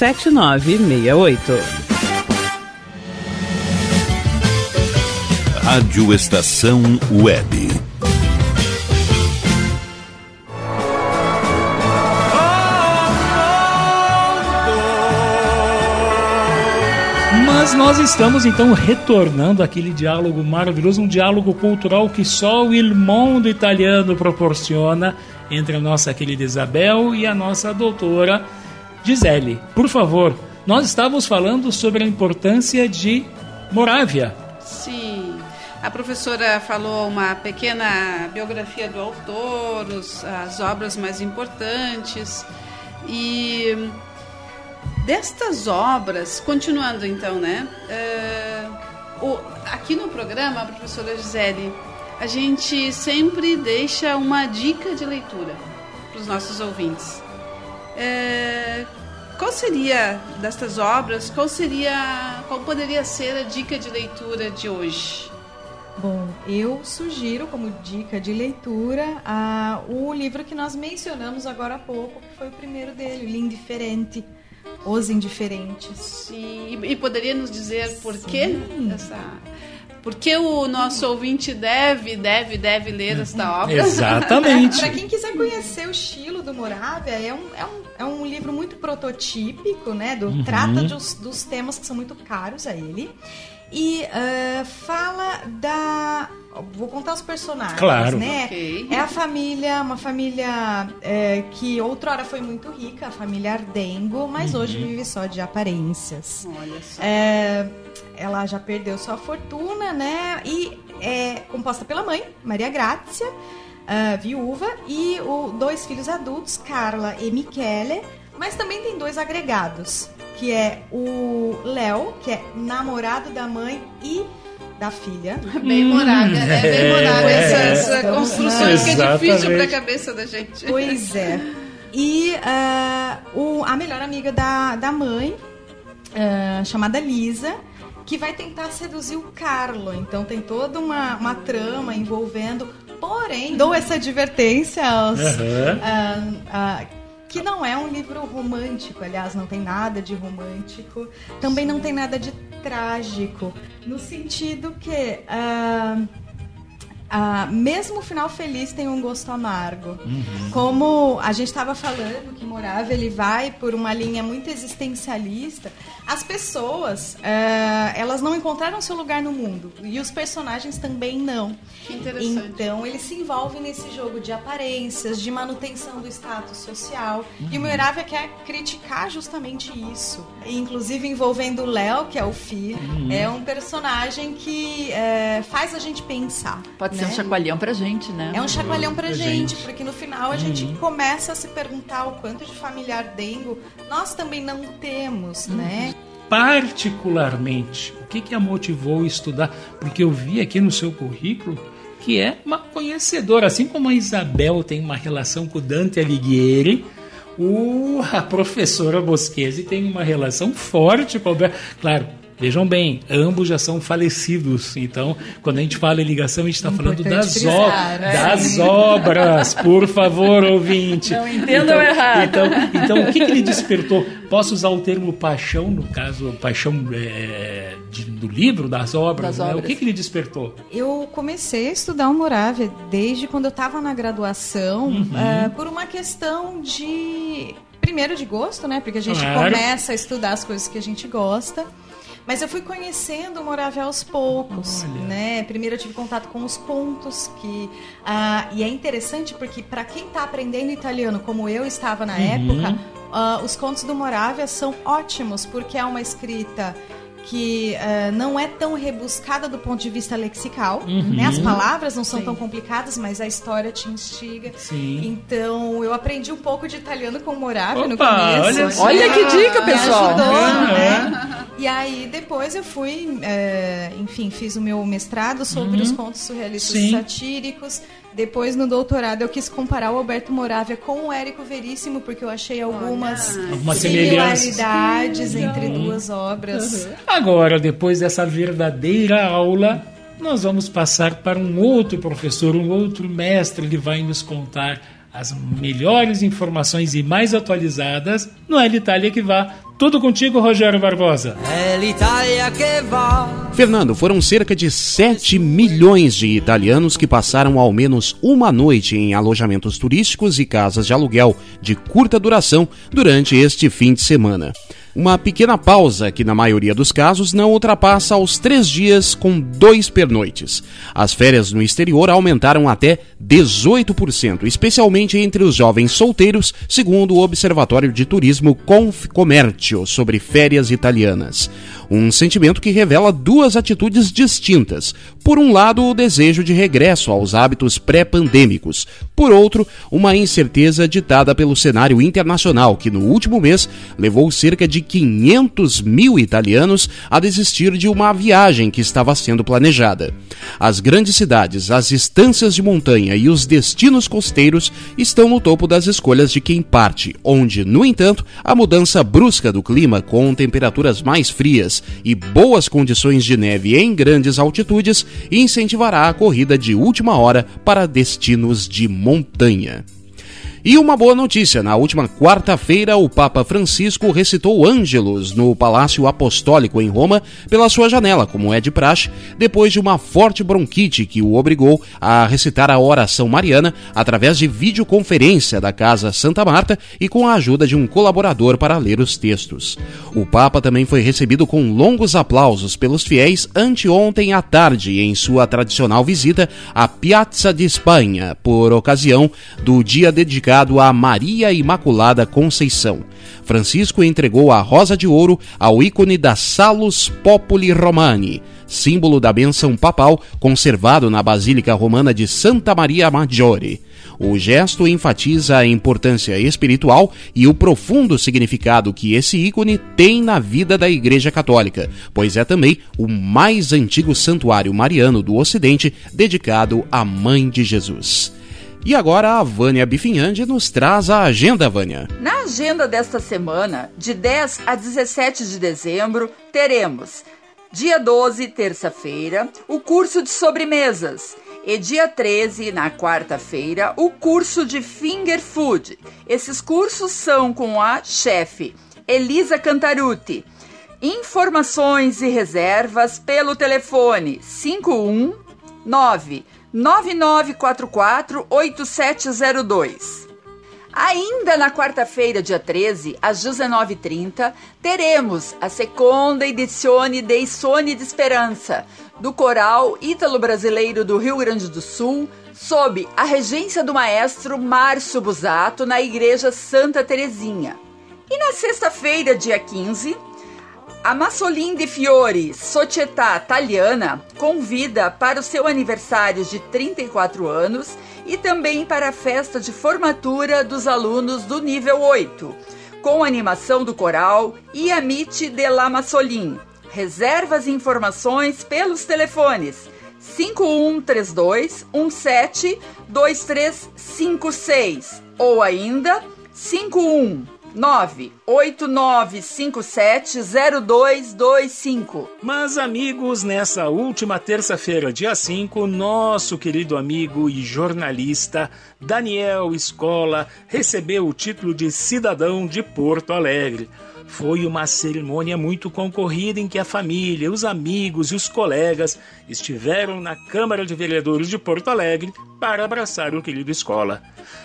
7968. Rádio Estação Web. Mas nós estamos então retornando àquele diálogo maravilhoso, um diálogo cultural que só o irmão do italiano proporciona entre a nossa querida Isabel e a nossa doutora Gisele. Por favor, nós estávamos falando sobre a importância de Morávia. Sim. A professora falou uma pequena biografia do autor, os, as obras mais importantes. E destas obras, continuando então, né? Uh, o, aqui no programa, a professora Gisele, a gente sempre deixa uma dica de leitura para os nossos ouvintes. Uh, qual seria destas obras? Qual seria, qual poderia ser a dica de leitura de hoje? Bom, eu sugiro como dica de leitura a, o livro que nós mencionamos agora há pouco, que foi o primeiro dele, L'Indiferente, Os Indiferentes. Sim, e, e poderia nos dizer por quê essa... Por que o nosso ouvinte deve, deve, deve ler esta obra? Exatamente. <laughs> Para quem quiser conhecer o estilo do Moravia, é um, é um, é um livro muito prototípico, né? Do, Uhum. Trata dos, dos temas que são muito caros a ele. E uh, fala da. Vou contar os personagens, Claro. né? Ok. É a família, uma família é, que outrora foi muito rica, a família Ardengo, mas Uhum. hoje vive só de aparências. Olha só. É, ela já perdeu sua fortuna, né? E é composta pela mãe, Maria Grazia, ah, viúva, e o, dois filhos adultos, Carla e Michele, mas também tem dois agregados, que é o Léo, que é namorado da mãe e da filha. Bem morada, é bem morada essa, essa Então, construção que é difícil para a cabeça da gente. Pois é. E ah, o, a melhor amiga da, da mãe, ah, chamada Lisa, que vai tentar seduzir o Carlo. Então tem toda uma, uma trama envolvendo. Porém, dou essa advertência aos. Ah, ah, que não é um livro romântico, aliás, não tem nada de romântico, também não tem nada de trágico, no sentido que ah, ah, mesmo o final feliz tem um gosto amargo. Como a gente estava falando que Morava ele vai por uma linha muito existencialista, as pessoas eh, elas não encontraram seu lugar no mundo e os personagens também não. Que interessante. Então eles se envolvem nesse jogo de aparências, de manutenção do status social. E o Uhum. Moravia quer criticar justamente isso, inclusive envolvendo o Léo, que é o filho, Uhum. é um personagem que eh, faz a gente pensar. Pode ser né? um chacoalhão pra gente, né? É um chacoalhão pra Pra gente, gente. porque no final a gente Uhum. começa a se perguntar o quanto de familiar dengo nós também não temos, Uhum. né? Particularmente, o que, que a motivou a estudar? Porque eu vi aqui no seu currículo que é uma conhecedora, assim como a Isabel tem uma relação com Dante Alighieri, o, a professora Bosquese tem uma relação forte com o Alberto. Claro, vejam bem, ambos já são falecidos. Então, quando a gente fala em ligação, a gente está falando das, frisar, ob- né? das obras. Por favor, ouvinte. Não entendam errado. Então, então, o que, que ele despertou? Posso usar o termo paixão, no caso, paixão é, de- do livro, das obras, Das né? O obras. que, que ele despertou? Eu comecei a estudar o Moravia desde quando eu estava na graduação, Uhum. eh, por uma questão de. Primeiro de gosto, né? Porque a gente Claro. começa a estudar as coisas que a gente gosta. Mas eu fui conhecendo o Moravia aos poucos, né? Primeiro eu tive contato com os contos que ah, e é interessante porque para quem está aprendendo italiano, como eu estava na Uhum. época, ah, os contos do Moravia são ótimos porque é uma escrita que ah, não é tão rebuscada do ponto de vista lexical, Uhum. né? As palavras não são Sim. tão complicadas, mas a história te instiga. Sim. Então eu aprendi um pouco de italiano com o Moravia no começo. olha. Olha que dica, Me pessoal. ajudou, Aham. né? E aí depois eu fui, é, enfim, fiz o meu mestrado sobre Uhum. os contos surrealistas Sim. satíricos. Depois, no doutorado, eu quis comparar o Alberto Moravia com o Érico Veríssimo, porque eu achei algumas similaridades entre duas obras. Agora, depois dessa verdadeira aula, nós vamos passar para um outro professor, um outro mestre, ele vai nos contar as melhores informações e mais atualizadas no El Itália que vá. Tudo contigo, Rogério Barbosa. Che va. Fernando, foram cerca de 7 milhões de italianos que passaram ao menos uma noite em alojamentos turísticos e casas de aluguel de curta duração durante este fim de semana. Uma pequena pausa que, na maioria dos casos, não ultrapassa os três dias com dois pernoites. As férias no exterior aumentaram até 18%, especialmente entre os jovens solteiros, segundo o Observatório de Turismo Confcommercio sobre férias italianas. Um sentimento que revela duas atitudes distintas. Por um lado, o desejo de regresso aos hábitos pré-pandêmicos. Por outro, uma incerteza ditada pelo cenário internacional, que no último mês levou cerca de 500 mil italianos a desistir de uma viagem que estava sendo planejada. As grandes cidades, as estâncias de montanha e os destinos costeiros estão no topo das escolhas de quem parte, onde, no entanto, a mudança brusca do clima com temperaturas mais frias e boas condições de neve em grandes altitudes incentivará a corrida de última hora para destinos de montanha. E uma boa notícia: na última quarta-feira, o Papa Francisco recitou Ângelos no Palácio Apostólico em Roma pela sua janela, como é de praxe, depois de uma forte bronquite que o obrigou a recitar a oração mariana através de videoconferência da Casa Santa Marta e com a ajuda de um colaborador para ler os textos. O Papa também foi recebido com longos aplausos pelos fiéis anteontem à tarde em sua tradicional visita à Piazza de Espanha, por ocasião do dia dedicado dedicado a Maria Imaculada Conceição. Francisco entregou a rosa de ouro ao ícone da Salus Populi Romani, símbolo da bênção papal conservado na Basílica Romana de Santa Maria Maggiore. O gesto enfatiza a importância espiritual e o profundo significado que esse ícone tem na vida da Igreja Católica, pois é também o mais antigo santuário mariano do Ocidente dedicado à Mãe de Jesus. E agora a Vânia Bifinhandi nos traz a agenda, Vânia. Na agenda desta semana, de 10 a 17 de dezembro, teremos dia 12, terça-feira, o curso de sobremesas. E dia 13, na quarta-feira, o curso de finger food. Esses cursos são com a chefe Elisa Cantaruti. Informações e reservas pelo telefone 519 9944-8702. Ainda na quarta-feira, dia 13, às 19h30, teremos a segunda edizione dei Soni de Esperança, do coral ítalo-brasileiro do Rio Grande do Sul, sob a regência do maestro Márcio Busato, na Igreja Santa Terezinha. E na sexta-feira, dia 15, a Massolin de Fiori Società Italiana convida para o seu aniversário de 34 anos e também para a festa de formatura dos alunos do nível 8, com animação do coral e Amite de la Massolin. Reservas e informações pelos telefones 5132 17 2356 ou ainda 51 989570225. Mas, amigos, nessa última terça-feira, dia 5, nosso querido amigo e jornalista Daniel Escola recebeu o título de cidadão de Porto Alegre. Foi uma cerimônia muito concorrida em que a família, os amigos e os colegas estiveram na Câmara de Vereadores de Porto Alegre para abraçar o querido Escola.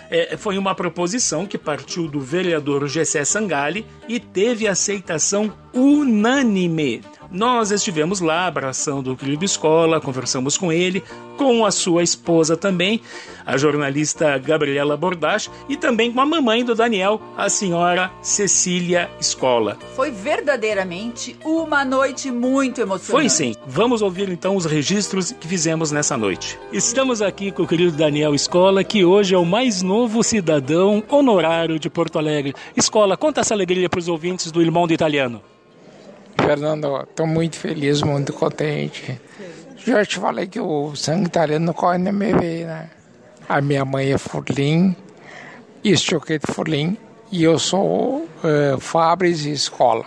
É, foi uma proposição que partiu do vereador Gessé Sangali e teve aceitação unânime nós estivemos lá abraçando o querido Escola, conversamos com ele, com a sua esposa também, a jornalista Gabriela Bordache, e também com a mamãe do Daniel, a senhora Cecília Escola. Foi verdadeiramente uma noite muito emocionante. Foi sim. Vamos ouvir então os registros que fizemos nessa noite. Estamos aqui com o querido Daniel Escola, que hoje é o mais novo cidadão honorário de Porto Alegre. Escola, conta essa alegria para os ouvintes do Irmão do Italiano. Fernando, estou muito feliz, muito contente. Já te falei que o sangue italiano corre na minha veia, né? A minha mãe é Furlim, Istioquete Furlim, e eu sou uh, Fabris e Escola.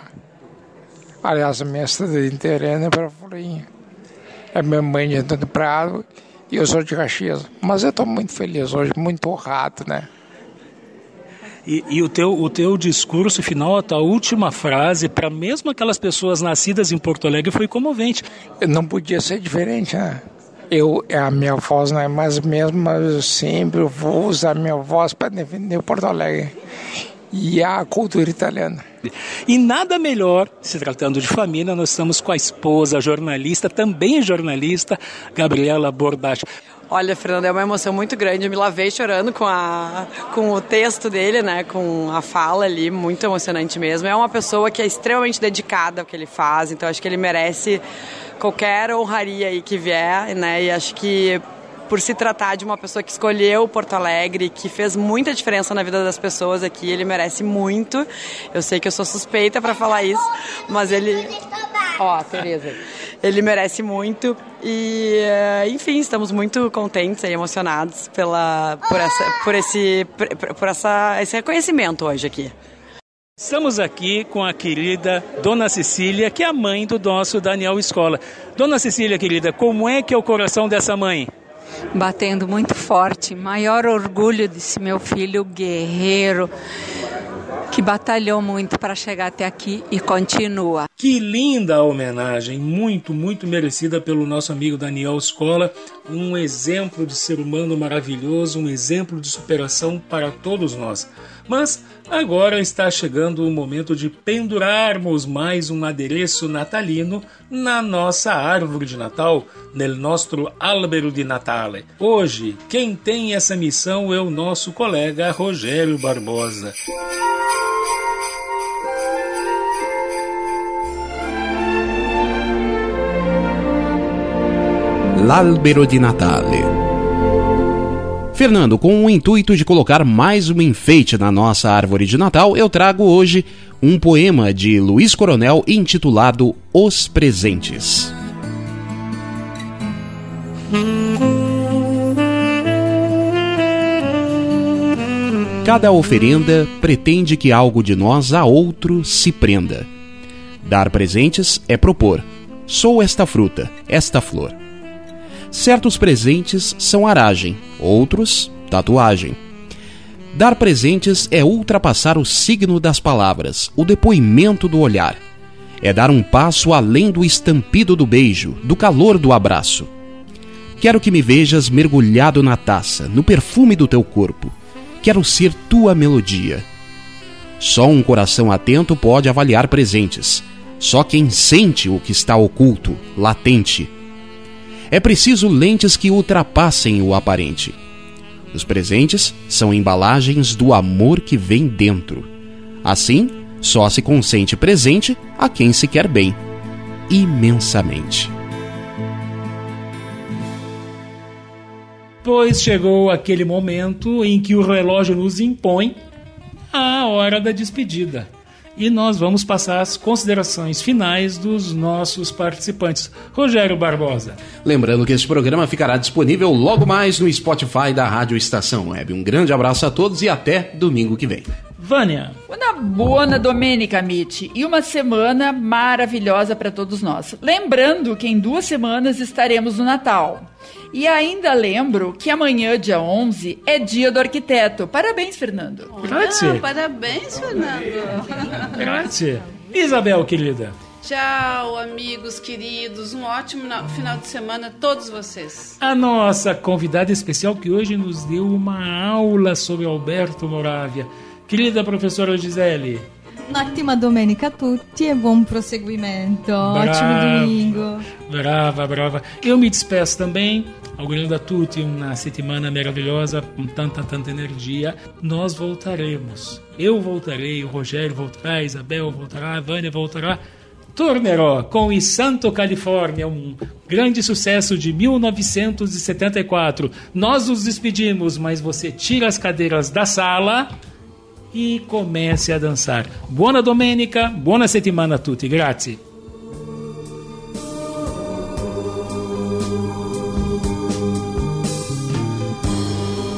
Aliás, a minha cidade inteira é para Furlim. A minha mãe é de Prado e eu sou de Caxias. Mas eu estou muito feliz hoje, muito honrado, né? E, e, o, teu, o teu discurso final, a tua última frase, para mesmo aquelas pessoas nascidas em Porto Alegre, foi comovente. Não podia ser diferente, né? Eu, a minha voz não é mais a mesma, mas eu sempre vou usar a minha voz para defender Porto Alegre e a cultura italiana. E nada melhor, se tratando de família, nós estamos com a esposa jornalista, também jornalista, Gabriela Bordache. Olha, Fernando, é uma emoção muito grande. Eu me lavei chorando com, a, com o texto dele, né? Com a fala ali, muito emocionante mesmo. É uma pessoa que é extremamente dedicada ao que ele faz, então acho que ele merece qualquer honraria aí que vier, né? E acho que por se tratar de uma pessoa que escolheu Porto Alegre, que fez muita diferença na vida das pessoas aqui, ele merece muito. Eu sei que eu sou suspeita para falar isso, mas ele. Ó, oh, Tereza. Ele merece muito e, eh, enfim, estamos muito contentes e emocionados pela, por, essa, por, esse, por essa, esse reconhecimento hoje aqui. Estamos aqui com a querida Dona Cecília, que é a mãe do nosso Daniel Escola. Dona Cecília, querida, como é que é o coração dessa mãe? batendo muito forte. Maior orgulho desse meu filho guerreiro que batalhou muito para chegar até aqui e continua. Que linda homenagem, muito, muito merecida pelo nosso amigo Daniel Escola, um exemplo de ser humano maravilhoso, um exemplo de superação para todos nós. Mas agora está chegando o momento de pendurarmos mais um adereço natalino na nossa árvore de Natal, nel nostro albero di Natale. Hoje, quem tem essa missão é o nosso colega Rogério Barbosa. L'albero di Natale. Fernando, com o intuito de colocar mais um enfeite na nossa árvore de Natal, eu trago hoje um poema de Luiz Coronel intitulado Os Presentes. Cada oferenda pretende que algo de nós a outro se prenda. Dar presentes é propor. Sou esta fruta, esta flor. Certos presentes são aragem, outros, tatuagem. Dar presentes é ultrapassar o signo das palavras, o depoimento do olhar. É dar um passo além do estampido do beijo, do calor do abraço. Quero que me vejas mergulhado na taça, no perfume do teu corpo. Quero ser tua melodia. Só um coração atento pode avaliar presentes. Só quem sente o que está oculto, latente, é preciso lentes que ultrapassem o aparente. Os presentes são embalagens do amor que vem dentro. Assim, só se consente presente a quem se quer bem, imensamente. Pois chegou aquele momento em que o relógio nos impõe a hora da despedida e nós vamos passar as considerações finais dos nossos participantes. Rogério Barbosa. Lembrando que esse programa ficará disponível logo mais no Spotify da Rádio Estação Web. Um grande abraço a todos e até domingo que vem. Vânia. Uma boa domenica, Mitch, e uma semana maravilhosa para todos nós. Lembrando que em duas semanas estaremos no Natal. E ainda lembro que amanhã, dia 11, é dia do arquiteto. Parabéns, Fernando. Grazie. parabéns, Fernando. Grazie. Isabel, querida. Tchau, amigos queridos. Um ótimo final de semana a todos vocês. A nossa convidada especial que hoje nos deu uma aula sobre Alberto Moravia. Querida professora Gisele. Un'ottima domenica a tutti e buon proseguimento. Brava, Ótimo domingo. Brava, brava. Eu me despeço também. Augurando a tutti uma semana maravilhosa com tanta, tanta energia. Nós voltaremos. Eu voltarei, o Rogério voltará, a Isabel voltará, a Vânia voltará. Tornerò com I Santo Califórnia, um grande sucesso de 1974. Nós nos despedimos, mas você tira as cadeiras da sala e comece a dançar. Buona domenica, buona settimana a tutti, grazie.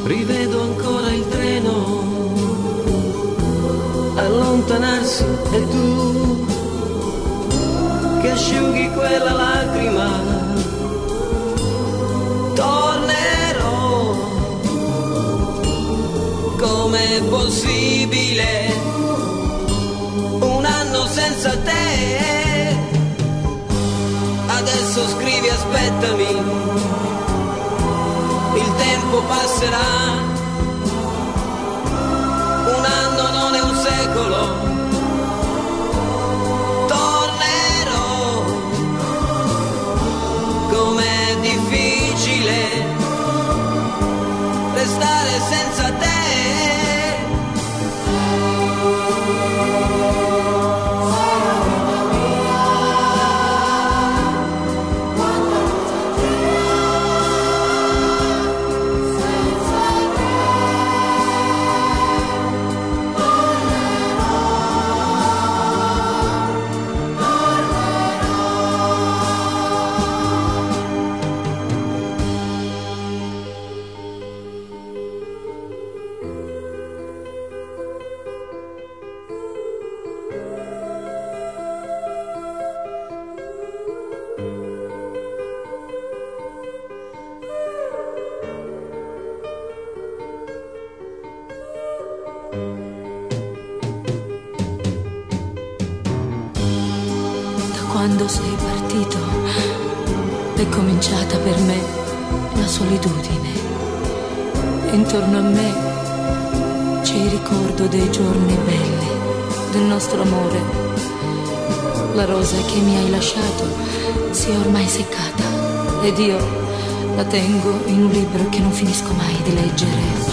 Rivedo ancora il treno allontanarsi e tu che asciughi quella lacrima com'è possibile un anno senza te? Adesso scrivi aspettami, il tempo passerà, un anno non è un secolo. tornerò Com'è difficile restare senza solitudine. Intorno a me c'è il ricordo dei giorni belli, del nostro amore. La rosa che mi hai lasciato si è ormai seccata ed io la tengo in un libro che non finisco mai di leggere.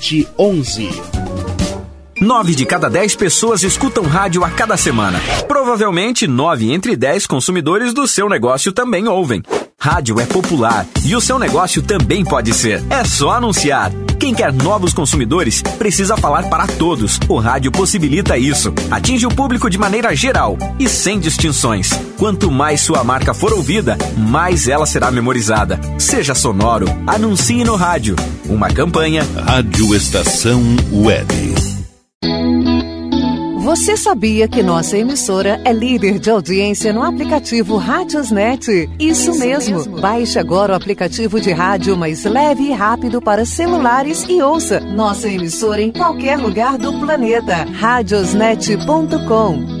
11. Nove de cada dez pessoas escutam rádio a cada semana. Provavelmente, nove entre dez consumidores do seu negócio também ouvem. Rádio é popular e o seu negócio também pode ser. É só anunciar. Quem quer novos consumidores precisa falar para todos. O rádio possibilita isso. Atinge o público de maneira geral e sem distinções. Quanto mais sua marca for ouvida, mais ela será memorizada. Seja sonoro, anuncie no rádio. Uma campanha. Rádio Estação Web. Você sabia que nossa emissora é líder de audiência no aplicativo Rádiosnet? Isso, mesmo. Baixe agora o aplicativo de rádio mais leve e rápido para celulares e ouça nossa emissora em qualquer lugar do planeta. Radiosnet.com